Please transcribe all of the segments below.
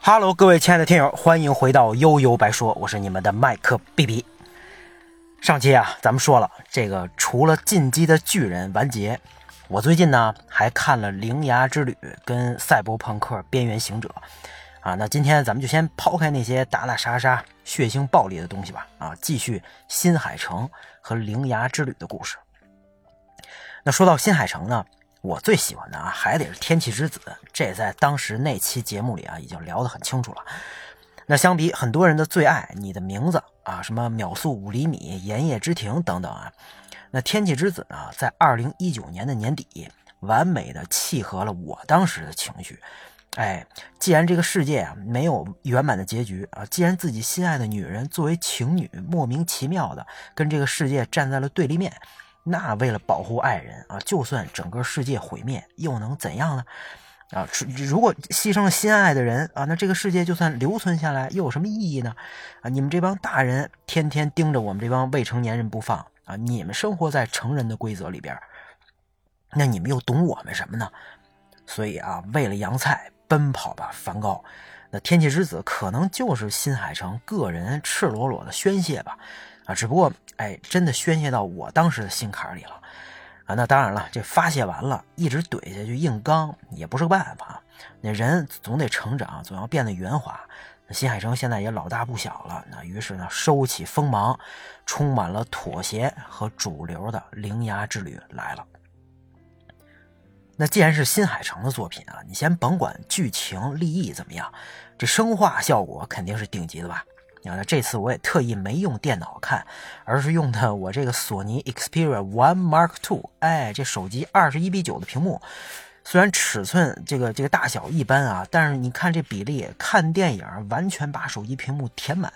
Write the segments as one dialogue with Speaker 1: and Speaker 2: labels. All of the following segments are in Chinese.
Speaker 1: 哈喽，各位亲爱的听友，欢迎回到悠悠白说，我是你们的麦克 B B。上期啊，咱们说了这个，除了进击的巨人完结，我最近呢还看了《铃芽之旅》跟《赛博朋克：边缘行者》啊。那今天咱们就先抛开那些打打杀杀、血腥暴力的东西吧啊，继续新海诚和《铃芽之旅》的故事。那说到新海诚呢？我最喜欢的啊，还得是《天气之子》，这在当时那期节目里啊，已经聊得很清楚了。那相比很多人的最爱《你的名字》啊，什么秒速五厘米、炎夜之庭等等啊，那《天气之子》呢，在二零一九年的年底，完美的契合了我当时的情绪。哎，既然这个世界啊没有圆满的结局啊，既然自己心爱的女人作为情侣，莫名其妙的跟这个世界站在了对立面。那为了保护爱人啊，就算整个世界毁灭，又能怎样呢？啊，如果牺牲了心爱的人啊，那这个世界就算留存下来，又有什么意义呢？啊，你们这帮大人天天盯着我们这帮未成年人不放你们生活在成人的规则里边，那你们又懂我们什么呢？所以啊，为了洋菜奔跑吧，梵高。那天气之子可能就是新海诚个人赤裸裸的宣泄吧。啊，只不过，哎，真的宣泄到我当时的心坎里了，啊，那当然了，这发泄完了，一直怼下去硬刚也不是个办法，那人总得成长，总要变得圆滑。新海诚现在也老大不小了，那于是呢，收起锋芒，充满了妥协和主流的铃芽之旅来了。那既然是新海诚的作品啊，你先甭管剧情立意怎么样，这声画效果肯定是顶级的吧？那这次我也特意没用电脑看，而是用的我这个索尼 Xperia One Mark Two。哎，这手机二十一比九的屏幕，虽然尺寸这个这个大小一般啊，但是你看这比例，看电影完全把手机屏幕填满，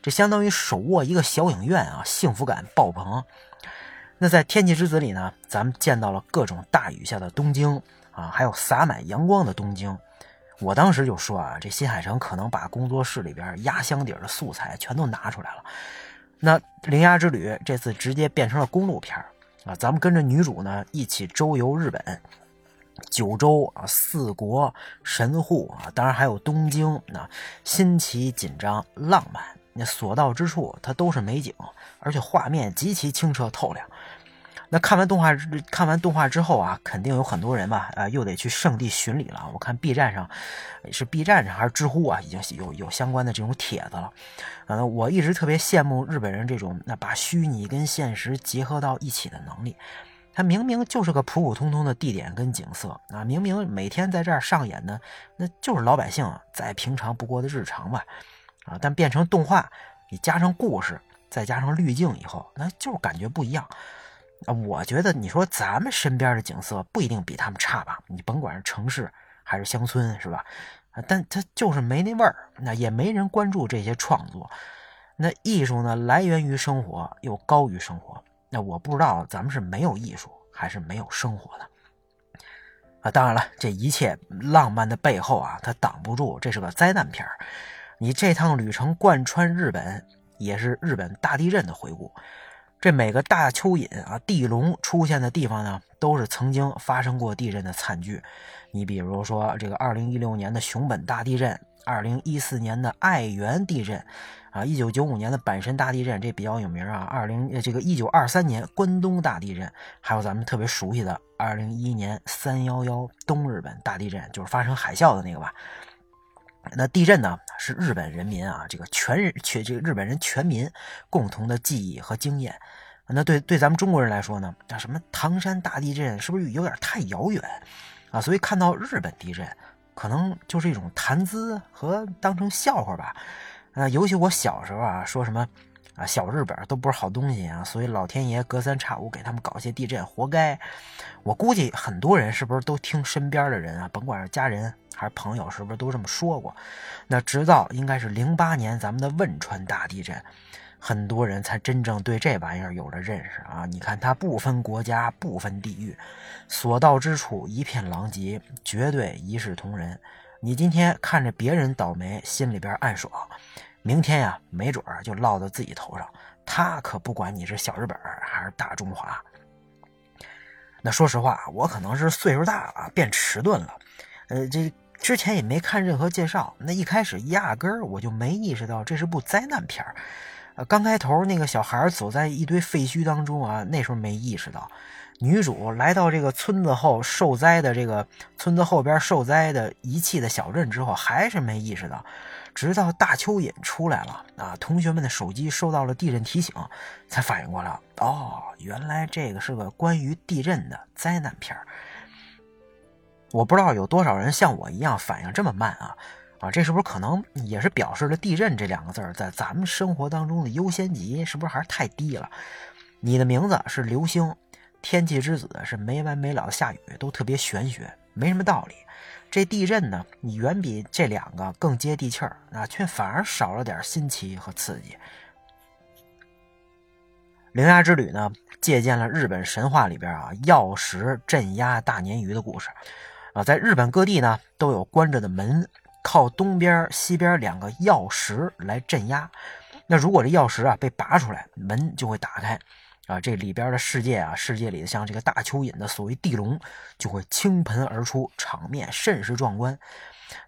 Speaker 1: 这相当于手握一个小影院啊，幸福感爆棚。那在《天气之子》里呢，咱们见到了各种大雨下的东京啊，还有洒满阳光的东京。我当时就说啊，这新海诚可能把工作室里边压箱底的素材全都拿出来了。那《铃芽之旅》这次直接变成了公路片啊，咱们跟着女主呢一起周游日本、九州啊、四国、神户啊，当然还有东京。那新奇、紧张、浪漫，那所到之处它都是美景，而且画面极其清澈透亮。那看完动画，看完动画之后啊，肯定有很多人吧，啊，又得去圣地巡礼了。我看 B 站上，是 B 站上还是知乎啊，已经有有相关的这种帖子了。嗯，我一直特别羡慕日本人这种那把虚拟跟现实结合到一起的能力。它明明就是个普普通通的地点跟景色啊，明明每天在这儿上演的那就是老百姓再平常不过的日常吧，啊，但变成动画，你加上故事，再加上滤镜以后，那就是感觉不一样。啊，我觉得你说咱们身边的景色不一定比他们差吧？你甭管是城市还是乡村，是吧？啊，但它就是没那味儿，那也没人关注这些创作。那艺术呢，来源于生活，又高于生活。那我不知道咱们是没有艺术，还是没有生活的。啊，当然了，这一切浪漫的背后啊，它挡不住这是个灾难片。你这趟旅程贯穿日本，也是日本大地震的回顾。这每个大蚯蚓啊、地龙出现的地方呢，都是曾经发生过地震的惨剧。你比如说，这个2016年的熊本大地震，2014年的爱媛地震，啊，1995年的阪神大地震，这比较有名啊。20这个1923年关东大地震，还有咱们特别熟悉的2011年311东日本大地震，就是发生海啸的那个吧。那地震呢，是日本人民啊，这个全日全这个日本人全民共同的记忆和经验。那对对咱们中国人来说呢，叫什么唐山大地震，是不是有点太遥远啊？所以看到日本地震，可能就是一种谈资和当成笑话吧。呃，尤其我小时候啊，说什么啊，小日本都不是好东西啊，所以老天爷隔三差五给他们搞些地震，活该。我估计很多人是不是都听身边的人啊，甭管是家人。还是朋友是不是都这么说过？那直到应该是零八年咱们的汶川大地震，很多人才真正对这玩意儿有了认识啊！你看，它不分国家，不分地域，所到之处一片狼藉，绝对一视同仁。你今天看着别人倒霉，心里边暗爽，明天呀，没准儿就落到自己头上。他可不管你是小日本还是大中华。那说实话，我可能是岁数大了，变迟钝了。呃，这之前也没看任何介绍，那一开始压根儿我就没意识到这是部灾难片儿。呃，刚开头那个小孩走在一堆废墟当中啊，那时候没意识到。女主来到这个村子后受灾的这个村子后边受灾的遗弃的小镇之后，还是没意识到。直到大蚯蚓出来了啊，同学们的手机收到了地震提醒，才反应过来。哦，原来这个是个关于地震的灾难片儿我不知道有多少人像我一样反应这么慢啊。啊，这是不是可能也是表示了地震这两个字在咱们生活当中的优先级是不是还是太低了？你的名字是流星，天气之子是没完没了的下雨，都特别玄学，没什么道理。这地震呢，你远比这两个更接地气儿啊，却反而少了点新奇和刺激。灵牙之旅呢，借鉴了日本神话里边啊药石镇压大鲶鱼的故事啊，在日本各地呢都有关着的门。靠东边、西边两个钥匙来镇压。那如果这钥匙啊被拔出来，门就会打开，啊，这里边的世界啊，世界里的像这个大蚯蚓的所谓地龙就会倾盆而出，场面甚是壮观。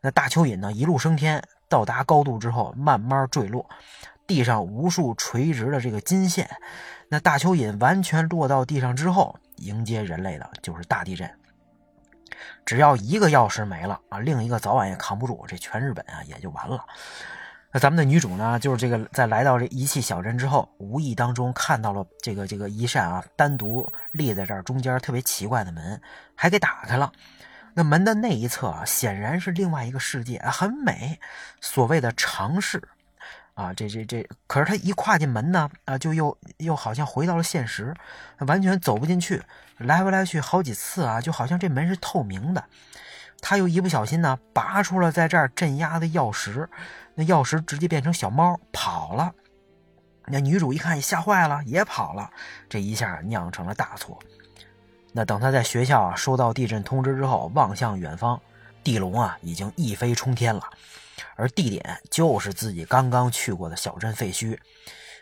Speaker 1: 那大蚯蚓呢，一路升天，到达高度之后慢慢坠落，地上无数垂直的这个金线。那大蚯蚓完全落到地上之后，迎接人类的就是大地震。只要一个钥匙没了啊，另一个早晚也扛不住，这全日本啊也就完了。那咱们的女主呢，就是这个在来到这遗弃小镇之后，无意当中看到了这个这个一扇啊单独立在这儿中间特别奇怪的门，还给打开了。那门的那一侧啊，显然是另外一个世界，很美，所谓的尝试。啊，这这这，可是他一跨进门呢，啊，就又又好像回到了现实，完全走不进去，来回来去好几次啊，就好像这门是透明的。他又一不小心呢，拔出了在这儿镇压的钥匙，那钥匙直接变成小猫跑了。那女主一看也吓坏了，也跑了。这一下酿成了大错。那等他在学校啊收到地震通知之后，望向远方，地龙啊已经一飞冲天了。而地点就是自己刚刚去过的小镇废墟，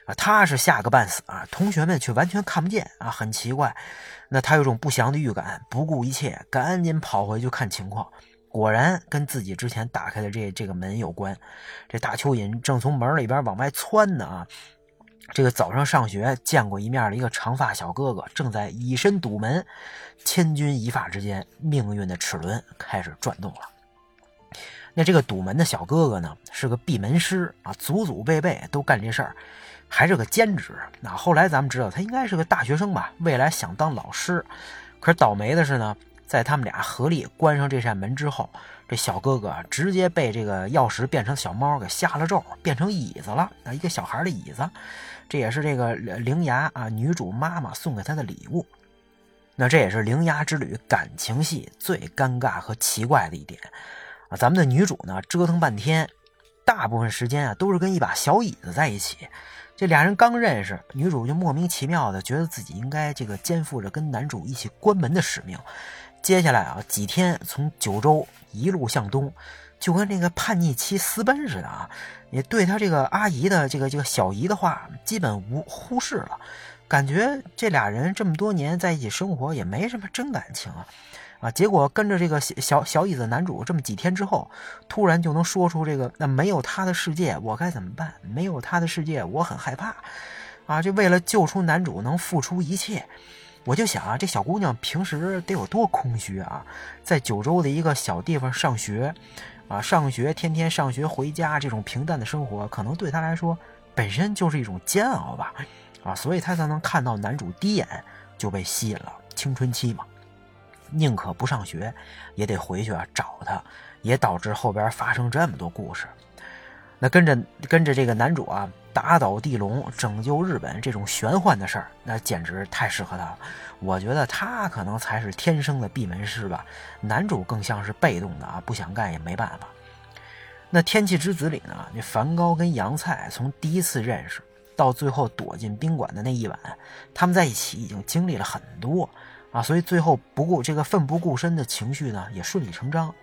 Speaker 1: 啊，他是吓个半死啊，同学们却完全看不见啊，很奇怪。那他有种不祥的预感，不顾一切，赶紧跑回去看情况。果然跟自己之前打开的这这个门有关。这大蚯蚓正从门里边往外窜呢啊！这个早上上学见过一面的一个长发小哥哥，正在以身堵门。千钧一发之间，命运的齿轮开始转动了。那这个堵门的小哥哥呢，是个闭门师啊，祖祖辈辈都干这事儿，还是个兼职。那后来咱们知道他应该是个大学生吧，未来想当老师。可是倒霉的是呢，在他们俩合力关上这扇门之后，这小哥哥直接被这个钥匙变成小猫给下了咒，变成椅子了啊，一个小孩的椅子。这也是这个灵牙啊女主妈妈送给他的礼物。那这也是灵牙之旅感情戏最尴尬和奇怪的一点。啊，咱们的女主呢，折腾半天，大部分时间啊都是跟一把小椅子在一起。这俩人刚认识，女主就莫名其妙的觉得自己应该这个肩负着跟男主一起关门的使命。接下来啊，几天从九州一路向东，就跟这个叛逆期私奔似的啊，也对他这个阿姨的这个这个小姨的话基本无忽视了，感觉这俩人这么多年在一起生活也没什么真感情啊。啊！结果跟着这个小小椅子男主这么几天之后，突然就能说出这个：“那没有他的世界，我该怎么办？没有他的世界，我很害怕。”啊！这为了救出男主，能付出一切。我就想啊，这小姑娘平时得有多空虚啊！在九州的一个小地方上学，啊，上学天天上学回家，这种平淡的生活，可能对她来说本身就是一种煎熬吧。啊，所以她才能看到男主第一眼就被吸引了。青春期嘛。宁可不上学，也得回去啊找他，也导致后边发生这么多故事。那跟着跟着这个男主啊，打倒地龙，拯救日本这种玄幻的事儿，那简直太适合他了。我觉得他可能才是天生的闭门师吧。男主更像是被动的啊，不想干也没办法。那天气之子里呢，那梵高跟杨菜从第一次认识到最后躲进宾馆的那一晚，他们在一起已经经历了很多啊，所以最后不顾这个奋不顾身的情绪呢，也顺理成章。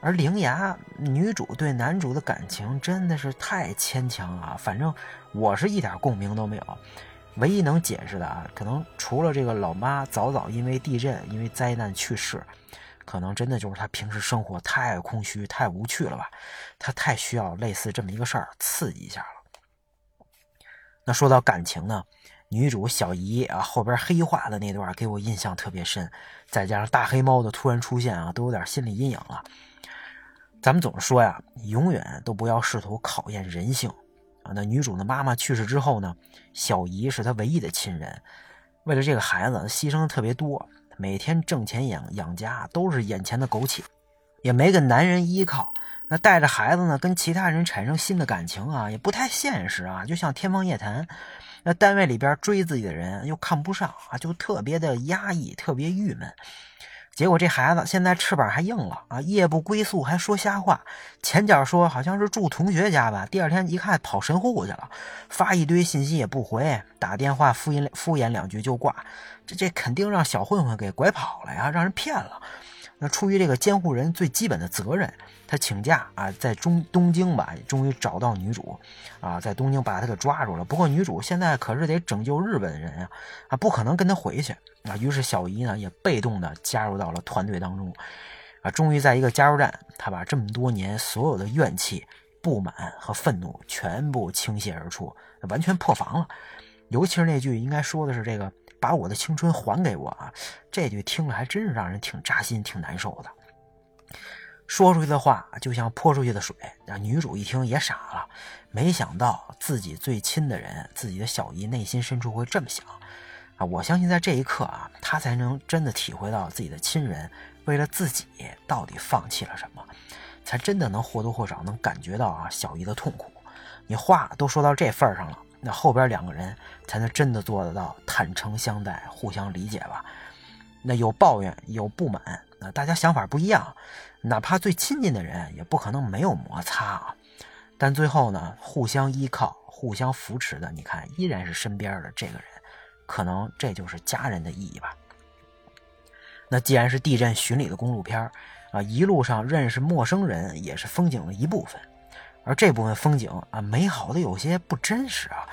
Speaker 1: 而灵牙女主对男主的感情真的是太牵强啊，反正我是一点共鸣都没有。唯一能解释的啊，可能除了这个老妈早早因为地震、因为灾难去世，可能真的就是她平时生活太空虚、太无趣了吧？她太需要类似这么一个事儿刺激一下了。那说到感情呢，女主小姨啊后边黑化的那段给我印象特别深，再加上大黑猫的突然出现啊，都有点心理阴影了。咱们总是说呀，永远都不要试图考验人性啊。那女主的妈妈去世之后呢，小姨是她唯一的亲人，为了这个孩子牺牲的特别多，每天挣钱养养家都是眼前的苟且，也没个男人依靠。那带着孩子呢，跟其他人产生新的感情啊，也不太现实啊，就像天方夜谭。那单位里边追自己的人又看不上啊，就特别的压抑，特别郁闷。结果这孩子现在翅膀还硬了啊，夜不归宿还说瞎话。前脚说好像是住同学家吧，第二天一看跑神户去了，发一堆信息也不回，打电话敷衍敷衍两句就挂。这这肯定让小混混给拐跑了呀，让人骗了。那出于这个监护人最基本的责任，他请假啊，在中东京吧，终于找到女主，啊，在东京把她给抓住了。不过女主现在可是得拯救日本人呀，啊，不可能跟他回去啊。于是小姨呢也被动的加入到了团队当中，啊，终于在一个加油站，他把这么多年所有的怨气、不满和愤怒全部倾泻而出，完全破防了。尤其是那句应该说的是这个。把我的青春还给我啊！这句听了还真是让人挺扎心、挺难受的。说出去的话就像泼出去的水，让女主一听也傻了。没想到自己最亲的人，自己的小姨内心深处会这么想啊！我相信在这一刻啊，她才能真的体会到自己的亲人为了自己到底放弃了什么，才真的能或多或少能感觉到啊小姨的痛苦。你话都说到这份上了。那后边两个人才能真的做得到坦诚相待、互相理解吧？那有抱怨、有不满，那大家想法不一样，哪怕最亲近的人也不可能没有摩擦啊。但最后呢，互相依靠、互相扶持的，你看依然是身边的这个人，可能这就是家人的意义吧。那既然是地震巡礼的公路片啊，一路上认识陌生人也是风景的一部分。而这部分风景啊，美好的有些不真实啊！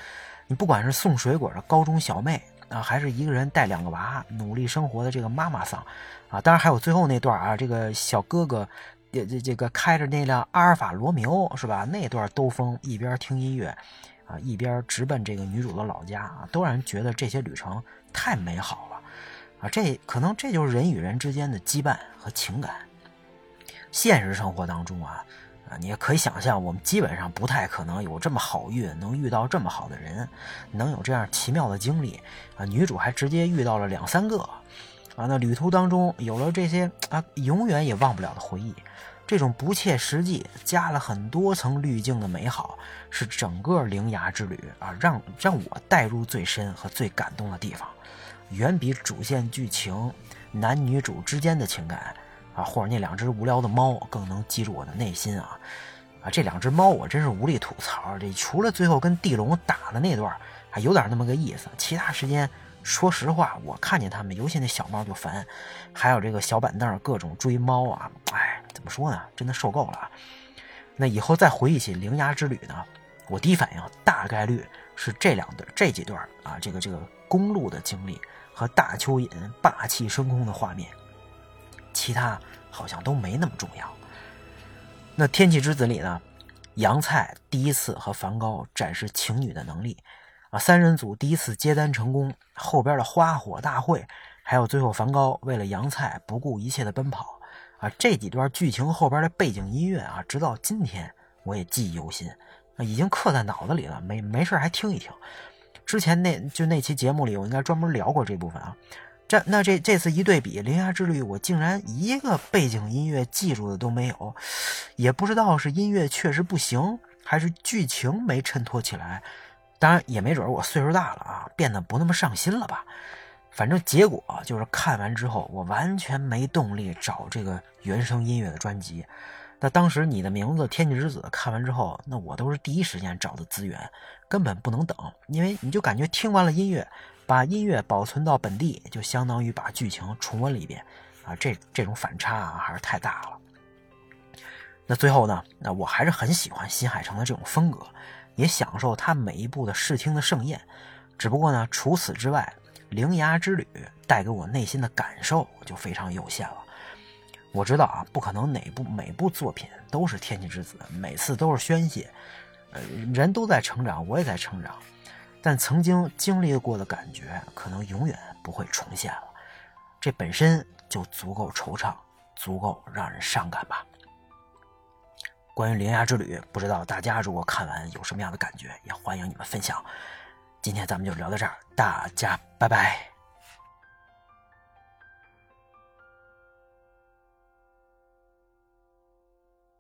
Speaker 1: 你不管是送水果的高中小妹啊，还是一个人带两个娃努力生活的这个妈妈桑啊，当然还有最后那段啊，这个小哥哥这这这个开着那辆阿尔法罗密欧是吧？那段兜风一边听音乐啊，一边直奔这个女主的老家啊，都让人觉得这些旅程太美好了啊！这可能这就是人与人之间的羁绊和情感。现实生活当中啊。啊，你也可以想象，我们基本上不太可能有这么好运，能遇到这么好的人，能有这样奇妙的经历啊！女主还直接遇到了两三个，啊，那旅途当中有了这些啊，永远也忘不了的回忆，这种不切实际、加了很多层滤镜的美好，是整个灵牙之旅啊，让让我带入最深和最感动的地方，远比主线剧情男女主之间的情感。啊，或者那两只无聊的猫更能击中我的内心啊！啊，这两只猫我真是无力吐槽。这除了最后跟地龙打的那段还有点那么个意思，其他时间说实话，我看见他们，尤其那小猫就烦。还有这个小板凳各种追猫啊，哎，怎么说呢？真的受够了。那以后再回忆起灵牙之旅呢，我第一反应大概率是这两段这几段啊，这个这个公路的经历和大蚯蚓霸气升空的画面。其他好像都没那么重要。那《天气之子》里呢，杨菜第一次和梵高展示情侣的能力啊，三人组第一次接单成功，后边的花火大会，还有最后梵高为了杨菜不顾一切的奔跑啊，这几段剧情后边的背景音乐啊，直到今天我也记忆犹新，已经刻在脑子里了。没没事还听一听。之前那就那期节目里，我应该专门聊过这部分啊。这那这这次一对比《铃芽之旅》，我竟然一个背景音乐记住的都没有，也不知道是音乐确实不行，还是剧情没衬托起来。当然也没准我岁数大了啊，变得不那么上心了吧。反正结果就是看完之后，我完全没动力找这个原声音乐的专辑。那当时你的名字《天气之子》看完之后，那我都是第一时间找的资源，根本不能等，因为你就感觉听完了音乐，把音乐保存到本地，就相当于把剧情重温了一遍啊！这这种反差啊，还是太大了。那最后呢？那我还是很喜欢新海诚的这种风格，也享受他每一部的视听的盛宴。只不过呢，除此之外，《铃芽之旅》带给我内心的感受就非常有限了。我知道啊，不可能哪部每部作品都是天气之子，每次都是宣泄。呃，人都在成长，我也在成长，但曾经经历过的感觉，可能永远不会重现了。这本身就足够惆怅，足够让人伤感吧。关于《铃芽之旅》，不知道大家如果看完有什么样的感觉，也欢迎你们分享。今天咱们就聊到这儿，大家拜拜。